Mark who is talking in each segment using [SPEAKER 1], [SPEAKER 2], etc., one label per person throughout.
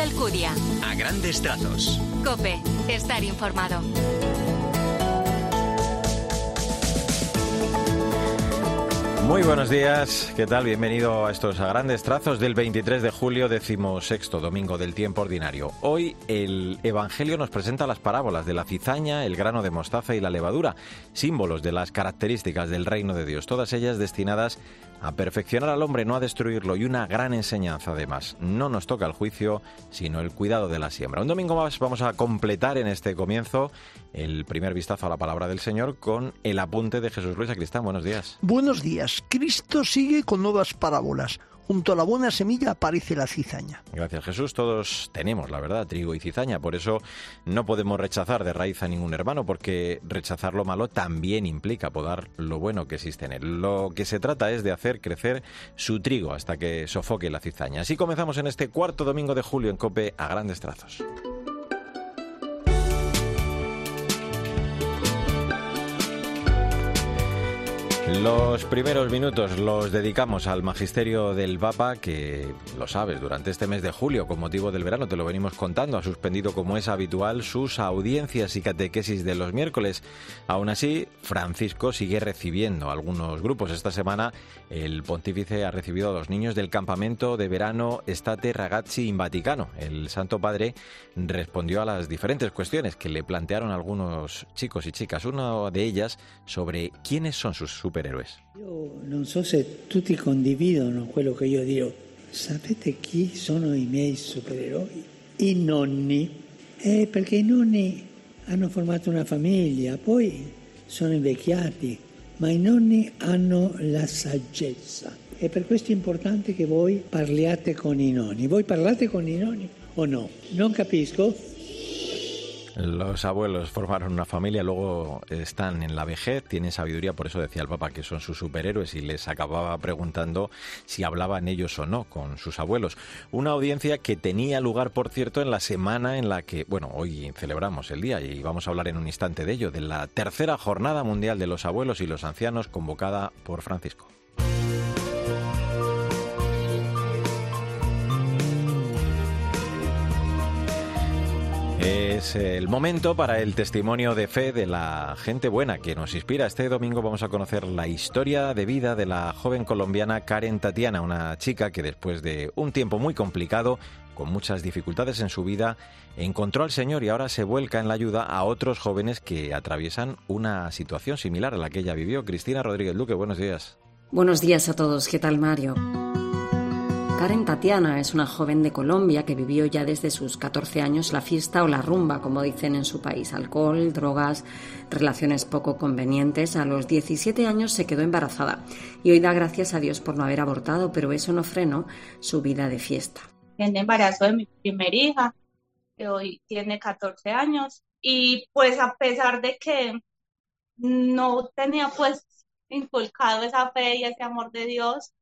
[SPEAKER 1] Alcudia.
[SPEAKER 2] A grandes trazos.
[SPEAKER 1] Cope, estar informado.
[SPEAKER 3] Muy buenos días, ¿qué tal? Bienvenido a estos grandes trazos del 23 de julio, decimosexto domingo del tiempo ordinario. Hoy el Evangelio nos presenta las parábolas de la cizaña, el grano de mostaza y la levadura, símbolos de las características del reino de Dios, todas ellas destinadas a perfeccionar al hombre, no a destruirlo, y una gran enseñanza además. No nos toca el juicio, sino el cuidado de la siembra. Un domingo más vamos a completar en este comienzo el primer vistazo a la palabra del Señor con el apunte de Jesús Luis Acristán. Buenos días.
[SPEAKER 4] Buenos días. Cristo sigue con nuevas parábolas. Junto a la buena semilla aparece la cizaña.
[SPEAKER 3] Gracias Jesús. Todos tenemos, la verdad, trigo y cizaña. Por eso no podemos rechazar de raíz a ningún hermano, porque rechazar lo malo también implica podar lo bueno que existe en él. Lo que se trata es de hacer crecer su trigo hasta que sofoque la cizaña. Así comenzamos en este cuarto domingo de julio en Cope a grandes trazos. Los primeros minutos los dedicamos al magisterio del Papa, que lo sabes, durante este mes de julio, con motivo del verano, te lo venimos contando, ha suspendido como es habitual sus audiencias y catequesis de los miércoles. Aún así, Francisco sigue recibiendo algunos grupos. Esta semana el pontífice ha recibido a los niños del campamento de verano Estate Ragazzi in Vaticano. El Santo Padre respondió a las diferentes cuestiones que le plantearon algunos chicos y chicas. Una de ellas sobre quiénes son sus super supereroes.
[SPEAKER 5] Io non so se tutti condividono quello che io dico. Sapete chi sono i miei supereroi? I nonni. Eh, perché i nonni hanno formato una famiglia, poi sono invecchiati, ma i nonni hanno la saggezza. E per questo è importante che voi parliate con i nonni. Voi parlate con i nonni o no? Non capisco.
[SPEAKER 3] Los abuelos formaron una familia, luego están en la vejez, tienen sabiduría, por eso decía el Papa que son sus superhéroes y les acababa preguntando si hablaban ellos o no con sus abuelos. Una audiencia que tenía lugar, por cierto, en la semana en la que, bueno, hoy celebramos el día y vamos a hablar en un instante de ello, de la tercera jornada mundial de los abuelos y los ancianos convocada por Francisco. Es el momento para el testimonio de fe de la gente buena que nos inspira. Este domingo vamos a conocer la historia de vida de la joven colombiana Karen Tatiana, una chica que después de un tiempo muy complicado, con muchas dificultades en su vida, encontró al Señor y ahora se vuelca en la ayuda a otros jóvenes que atraviesan una situación similar a la que ella vivió. Cristina Rodríguez Luque, buenos días.
[SPEAKER 6] Buenos días a todos. ¿Qué tal, Mario? Karen Tatiana es una joven de Colombia que vivió ya desde sus 14 años la fiesta o la rumba, como dicen en su país. Alcohol, drogas, relaciones poco convenientes. A los 17 años se quedó embarazada y hoy da gracias a Dios por no haber abortado, pero eso no frenó su vida de fiesta.
[SPEAKER 7] En embarazo de mi primera hija, que hoy tiene 14 años, y pues a pesar de que no tenía pues inculcado esa fe y ese amor de Dios,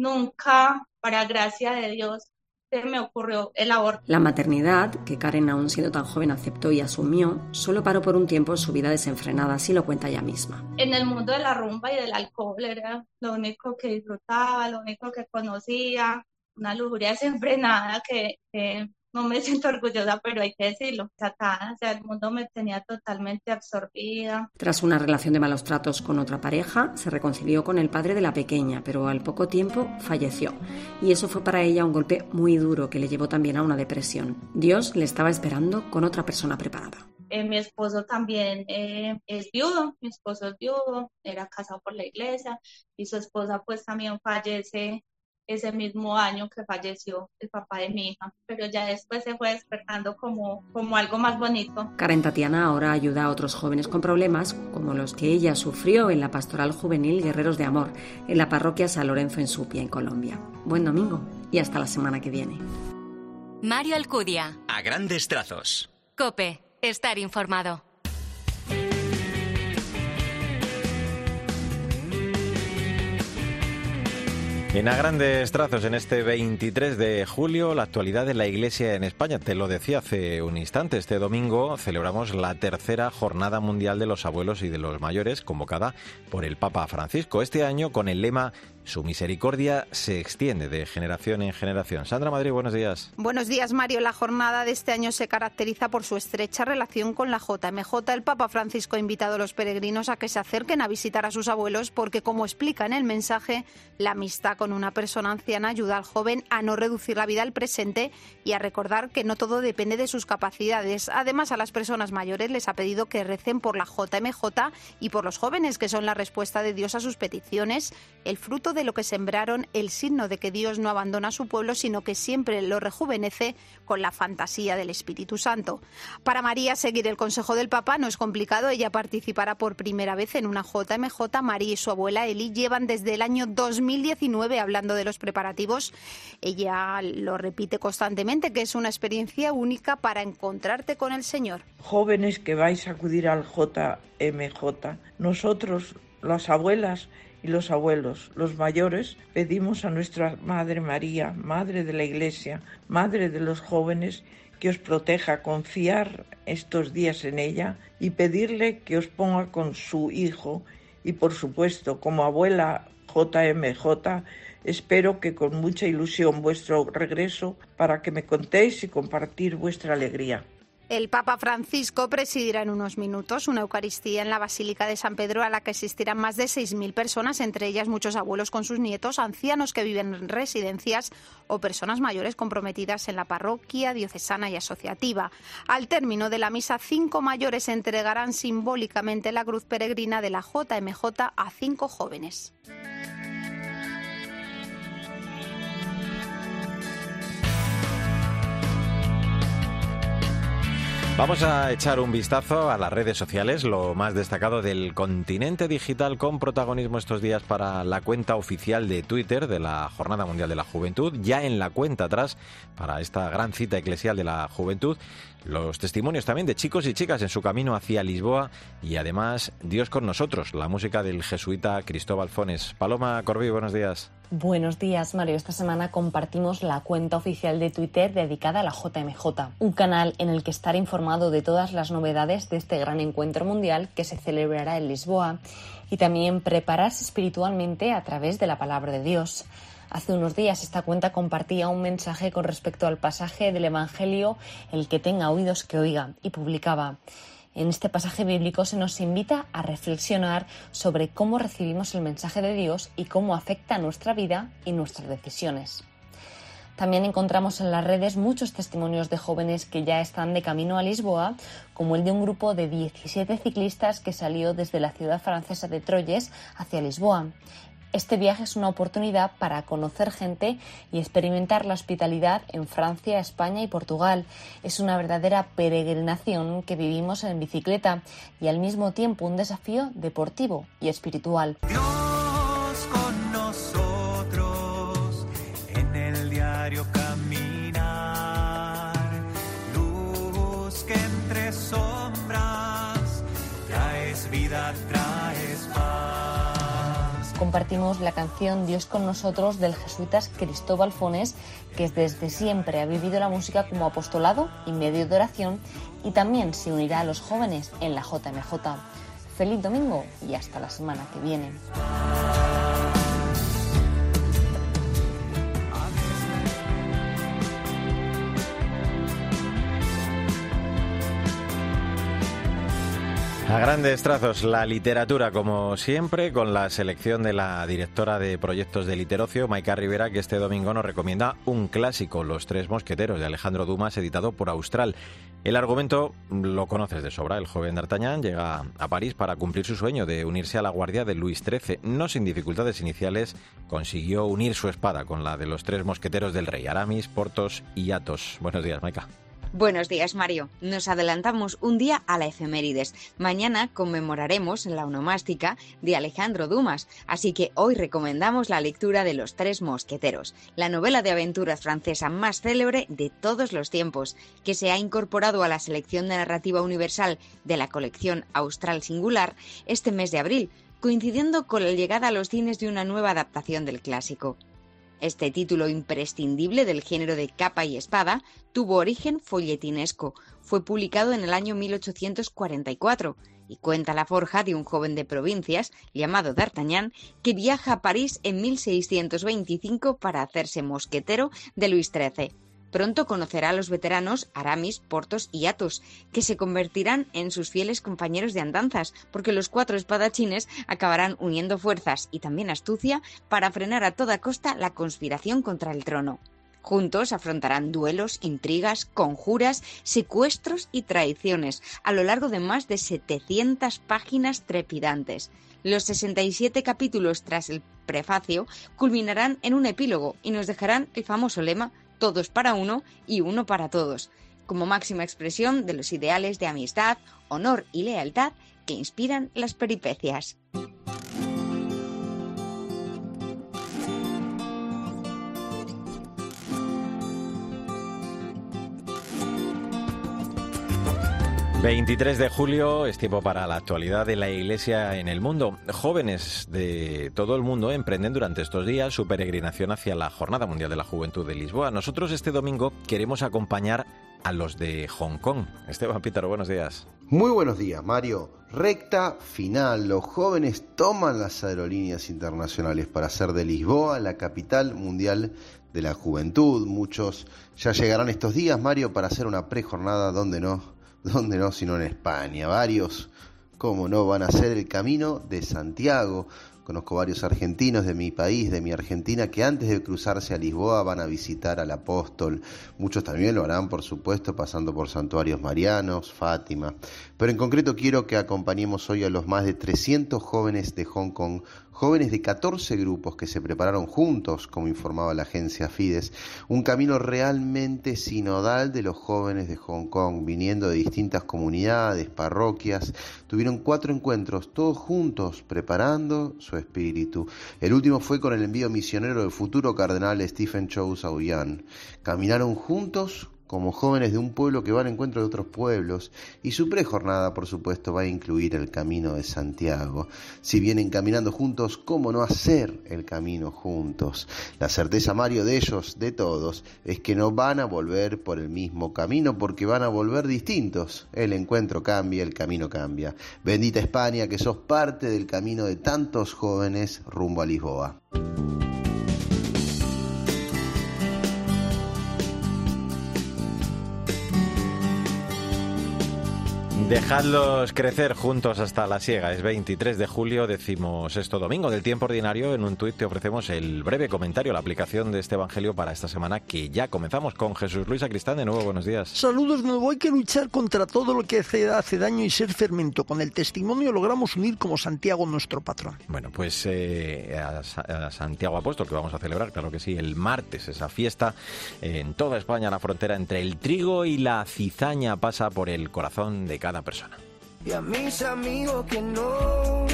[SPEAKER 7] nunca, para gracia de Dios, se me ocurrió el aborto.
[SPEAKER 6] La maternidad, que Karen aún siendo tan joven aceptó y asumió, solo paró por un tiempo su vida desenfrenada, así lo cuenta ella misma.
[SPEAKER 7] En el mundo de la rumba y del alcohol era lo único que disfrutaba, lo único que conocía, una lujuria desenfrenada que, que no me siento orgullosa, pero hay que decirlo, o sea, el mundo me tenía totalmente absorbida.
[SPEAKER 6] Tras una relación de malos tratos con otra pareja, se reconcilió con el padre de la pequeña, pero al poco tiempo falleció. Y eso fue para ella un golpe muy duro que le llevó también a una depresión. Dios le estaba esperando con otra persona preparada.
[SPEAKER 7] Eh, mi esposo también eh, es viudo, mi esposo es viudo, era casado por la iglesia y su esposa pues también fallece ese mismo año que falleció el papá de mi hija, pero ya después se fue despertando como, como algo más bonito.
[SPEAKER 6] Karen Tatiana ahora ayuda a otros jóvenes con problemas como los que ella sufrió en la pastoral juvenil Guerreros de Amor, en la parroquia San Lorenzo en Supia, en Colombia. Buen domingo y hasta la semana que viene.
[SPEAKER 1] Mario Alcudia.
[SPEAKER 2] A grandes trazos.
[SPEAKER 1] Cope, estar informado.
[SPEAKER 3] En a grandes trazos, en este 23 de julio, la actualidad de la Iglesia en España. Te lo decía hace un instante, este domingo celebramos la tercera Jornada Mundial de los Abuelos y de los Mayores, convocada por el Papa Francisco. Este año con el lema su misericordia se extiende de generación en generación. Sandra Madrid, buenos días.
[SPEAKER 8] Buenos días, Mario. La jornada de este año se caracteriza por su estrecha relación con la JMJ. El Papa Francisco ha invitado a los peregrinos a que se acerquen a visitar a sus abuelos porque, como explica en el mensaje, la amistad con una persona anciana ayuda al joven a no reducir la vida al presente y a recordar que no todo depende de sus capacidades. Además, a las personas mayores les ha pedido que recen por la JMJ y por los jóvenes, que son la respuesta de Dios a sus peticiones, el fruto de lo que sembraron, el signo de que Dios no abandona a su pueblo, sino que siempre lo rejuvenece con la fantasía del Espíritu Santo. Para María, seguir el consejo del Papa no es complicado. Ella participará por primera vez en una JMJ. María y su abuela Eli llevan desde el año 2019 hablando de los preparativos. Ella lo repite constantemente, que es una experiencia única para encontrarte con el Señor.
[SPEAKER 9] Jóvenes que vais a acudir al JMJ, nosotros, las abuelas, y los abuelos, los mayores, pedimos a nuestra Madre María, Madre de la Iglesia, Madre de los jóvenes, que os proteja, confiar estos días en ella y pedirle que os ponga con su hijo y por supuesto como abuela JMJ espero que con mucha ilusión vuestro regreso para que me contéis y compartir vuestra alegría.
[SPEAKER 8] El Papa Francisco presidirá en unos minutos una Eucaristía en la Basílica de San Pedro a la que asistirán más de 6.000 personas, entre ellas muchos abuelos con sus nietos, ancianos que viven en residencias o personas mayores comprometidas en la parroquia diocesana y asociativa. Al término de la misa, cinco mayores entregarán simbólicamente la cruz peregrina de la JMJ a cinco jóvenes.
[SPEAKER 3] Vamos a echar un vistazo a las redes sociales, lo más destacado del continente digital con protagonismo estos días para la cuenta oficial de Twitter de la Jornada Mundial de la Juventud, ya en la cuenta atrás para esta gran cita eclesial de la juventud, los testimonios también de chicos y chicas en su camino hacia Lisboa y además Dios con nosotros, la música del jesuita Cristóbal Fones. Paloma Corbí, buenos días.
[SPEAKER 10] Buenos días, Mario. Esta semana compartimos la cuenta oficial de Twitter dedicada a la JMJ, un canal en el que estar informado de todas las novedades de este gran encuentro mundial que se celebrará en Lisboa y también prepararse espiritualmente a través de la palabra de Dios. Hace unos días esta cuenta compartía un mensaje con respecto al pasaje del Evangelio El que tenga oídos que oiga y publicaba en este pasaje bíblico se nos invita a reflexionar sobre cómo recibimos el mensaje de Dios y cómo afecta nuestra vida y nuestras decisiones. También encontramos en las redes muchos testimonios de jóvenes que ya están de camino a Lisboa, como el de un grupo de 17 ciclistas que salió desde la ciudad francesa de Troyes hacia Lisboa. Este viaje es una oportunidad para conocer gente y experimentar la hospitalidad en Francia, España y Portugal. Es una verdadera peregrinación que vivimos en bicicleta y al mismo tiempo un desafío deportivo y espiritual. Compartimos la canción Dios con nosotros del jesuita Cristóbal Fones, que desde siempre ha vivido la música como apostolado y medio de oración y también se unirá a los jóvenes en la JMJ. Feliz domingo y hasta la semana que viene.
[SPEAKER 3] A grandes trazos, la literatura, como siempre, con la selección de la directora de proyectos de Literocio, Maika Rivera, que este domingo nos recomienda un clásico, Los Tres Mosqueteros, de Alejandro Dumas, editado por Austral. El argumento lo conoces de sobra. El joven D'Artagnan llega a París para cumplir su sueño de unirse a la guardia de Luis XIII. No sin dificultades iniciales, consiguió unir su espada con la de los tres mosqueteros del rey, Aramis, Portos y Athos. Buenos días, Maika.
[SPEAKER 11] Buenos días, Mario. Nos adelantamos un día a la efemérides. Mañana conmemoraremos la onomástica de Alejandro Dumas, así que hoy recomendamos la lectura de Los Tres Mosqueteros, la novela de aventuras francesa más célebre de todos los tiempos, que se ha incorporado a la selección de narrativa universal de la colección Austral Singular este mes de abril, coincidiendo con la llegada a los cines de una nueva adaptación del clásico. Este título imprescindible del género de capa y espada tuvo origen folletinesco. Fue publicado en el año 1844 Y cuenta la forja de un joven de provincias, llamado D'Artagnan, que viaja a París en 1625 para hacerse mosquetero de Luis XIII. Pronto conocerá a los veteranos Aramis, Portos y Athos, que se convertirán en sus fieles compañeros de andanzas, porque los cuatro espadachines acabarán uniendo fuerzas y también astucia para frenar a toda costa la conspiración contra el trono. Juntos afrontarán duelos, intrigas, conjuras, secuestros y traiciones a lo largo de más de 700 páginas trepidantes. Los 67 capítulos tras el prefacio culminarán en un epílogo y nos dejarán el famoso lema todos para uno y uno para todos, como máxima expresión de los ideales de amistad, honor y lealtad que inspiran las peripecias.
[SPEAKER 3] ...23 de julio es tiempo para la actualidad de la Iglesia en el mundo. Jóvenes de todo el mundo emprenden durante estos días su peregrinación hacia la Jornada Mundial de la Juventud de Lisboa. Nosotros este domingo queremos acompañar a los de Hong Kong. Esteban Pítaro, buenos días.
[SPEAKER 12] Muy buenos días, Mario. Recta final. Los jóvenes toman las aerolíneas internacionales para hacer de Lisboa la capital mundial de la juventud. Muchos ya llegarán estos días, Mario, para hacer una prejornada donde no ¿Dónde no? Sino en España. Varios, cómo no, van a hacer el camino de Santiago. Conozco varios argentinos de mi país, de mi Argentina, que antes de cruzarse a Lisboa van a visitar al apóstol. Muchos también lo harán, por supuesto, pasando por santuarios marianos, Fátima. Pero en concreto quiero que acompañemos hoy a los más de 300 jóvenes de Hong Kong jóvenes de 14 grupos que se prepararon juntos, como informaba la agencia Fides, un camino realmente sinodal de los jóvenes de Hong Kong, viniendo de distintas comunidades, parroquias, tuvieron cuatro encuentros, todos juntos, preparando su espíritu. El último fue con el envío misionero del futuro cardenal Stephen Chow Sauyan. Caminaron juntos como jóvenes de un pueblo que van a encuentro de otros pueblos, y su prejornada, por supuesto, va a incluir el camino de Santiago. Si vienen caminando juntos, ¿cómo no hacer el camino juntos? La certeza, Mario, de ellos, de todos, es que no van a volver por el mismo camino porque van a volver distintos. El encuentro cambia, el camino cambia. Bendita España, que sos parte del camino de tantos jóvenes rumbo a Lisboa.
[SPEAKER 3] Dejadlos crecer juntos hasta la siega. Es 23 de julio, decimos esto domingo del tiempo ordinario. En un tuit te ofrecemos el breve comentario, la aplicación de este evangelio para esta semana que ya comenzamos con Jesús Luis Acristán. De nuevo, buenos días.
[SPEAKER 4] Saludos, nuevo. Hay que luchar contra todo lo que hace, hace daño y ser fermento. Con el testimonio logramos unir como Santiago nuestro patrón.
[SPEAKER 3] Bueno, pues eh, a, a, Santiago Apóstol, que vamos a celebrar, claro que sí, el martes, esa fiesta en toda España, la frontera entre el trigo y la cizaña pasa por el corazón de cada persona.
[SPEAKER 13] No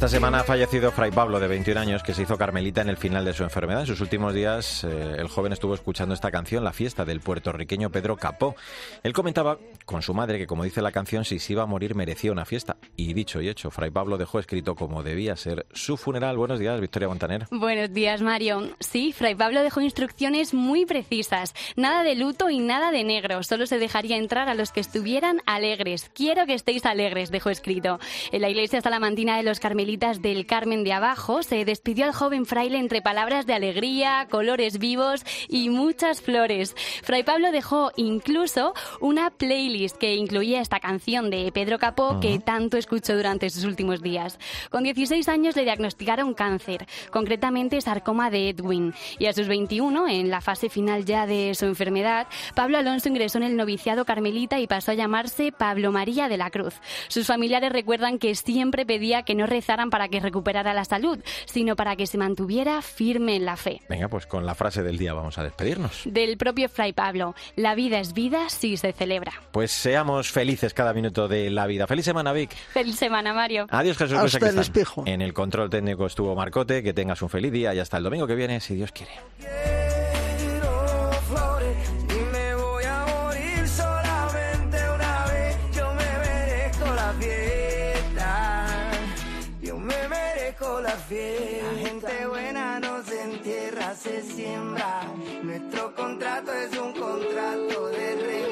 [SPEAKER 3] Esta semana ha fallecido Fray Pablo, de 21 años, que se hizo carmelita en el final de su enfermedad. En sus últimos días, eh, el joven estuvo escuchando esta canción, La fiesta del puertorriqueño Pedro Capó. Él comentaba con su madre que, como dice la canción, si se iba a morir merecía una fiesta. Y dicho y hecho, Fray Pablo dejó escrito como debía ser su funeral. Buenos días, Victoria Montaner.
[SPEAKER 14] Buenos días, Mario. Sí, Fray Pablo dejó instrucciones muy precisas. Nada de luto y nada de negro. Solo se dejaría entrar a los que estuvieran alegres. Quiero que estéis alegres, dejó escrito. En la iglesia salamantina de los Carmelitas del Carmen de Abajo se despidió al joven fraile entre palabras de alegría, colores vivos y muchas flores. Fray Pablo dejó incluso una playlist que incluía esta canción de Pedro Capó que tanto escuchó durante sus últimos días. Con 16 años le diagnosticaron cáncer, concretamente sarcoma de Edwin, y a sus 21, en la fase final ya de su enfermedad, Pablo Alonso ingresó en el noviciado carmelita y pasó a llamarse Pablo María de la Cruz. Sus familiares recuerdan que siempre pedía que no para que recuperara la salud, sino para que se mantuviera firme en la fe.
[SPEAKER 3] Venga, pues con la frase del día vamos a despedirnos.
[SPEAKER 14] Del propio Fray Pablo, la vida es vida si se celebra.
[SPEAKER 3] Pues seamos felices cada minuto de la vida. Feliz semana, Vic.
[SPEAKER 14] Feliz semana, Mario.
[SPEAKER 3] Adiós, Jesús.
[SPEAKER 4] Hasta el espejo.
[SPEAKER 3] En el control técnico estuvo Marcote. Que tengas un feliz día y hasta el domingo que viene, si Dios quiere.
[SPEAKER 13] La gente buena no se entierra, se siembra. Nuestro contrato es un contrato de rey.